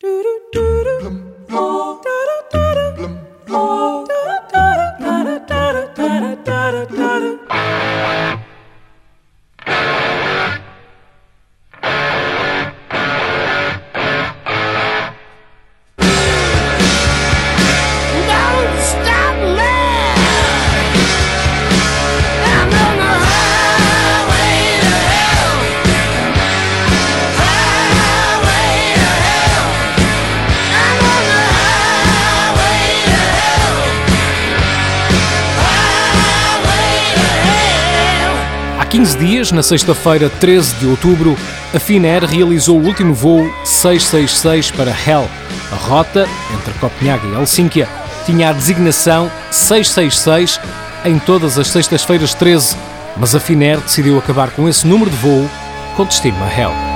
Do do do do. 15 dias, na sexta-feira, 13 de outubro, a Finnair realizou o último voo 666 para Hell. A rota, entre Copenhague e Helsínquia, tinha a designação 666 em todas as sextas-feiras 13, mas a Finnair decidiu acabar com esse número de voo com destino a Hell.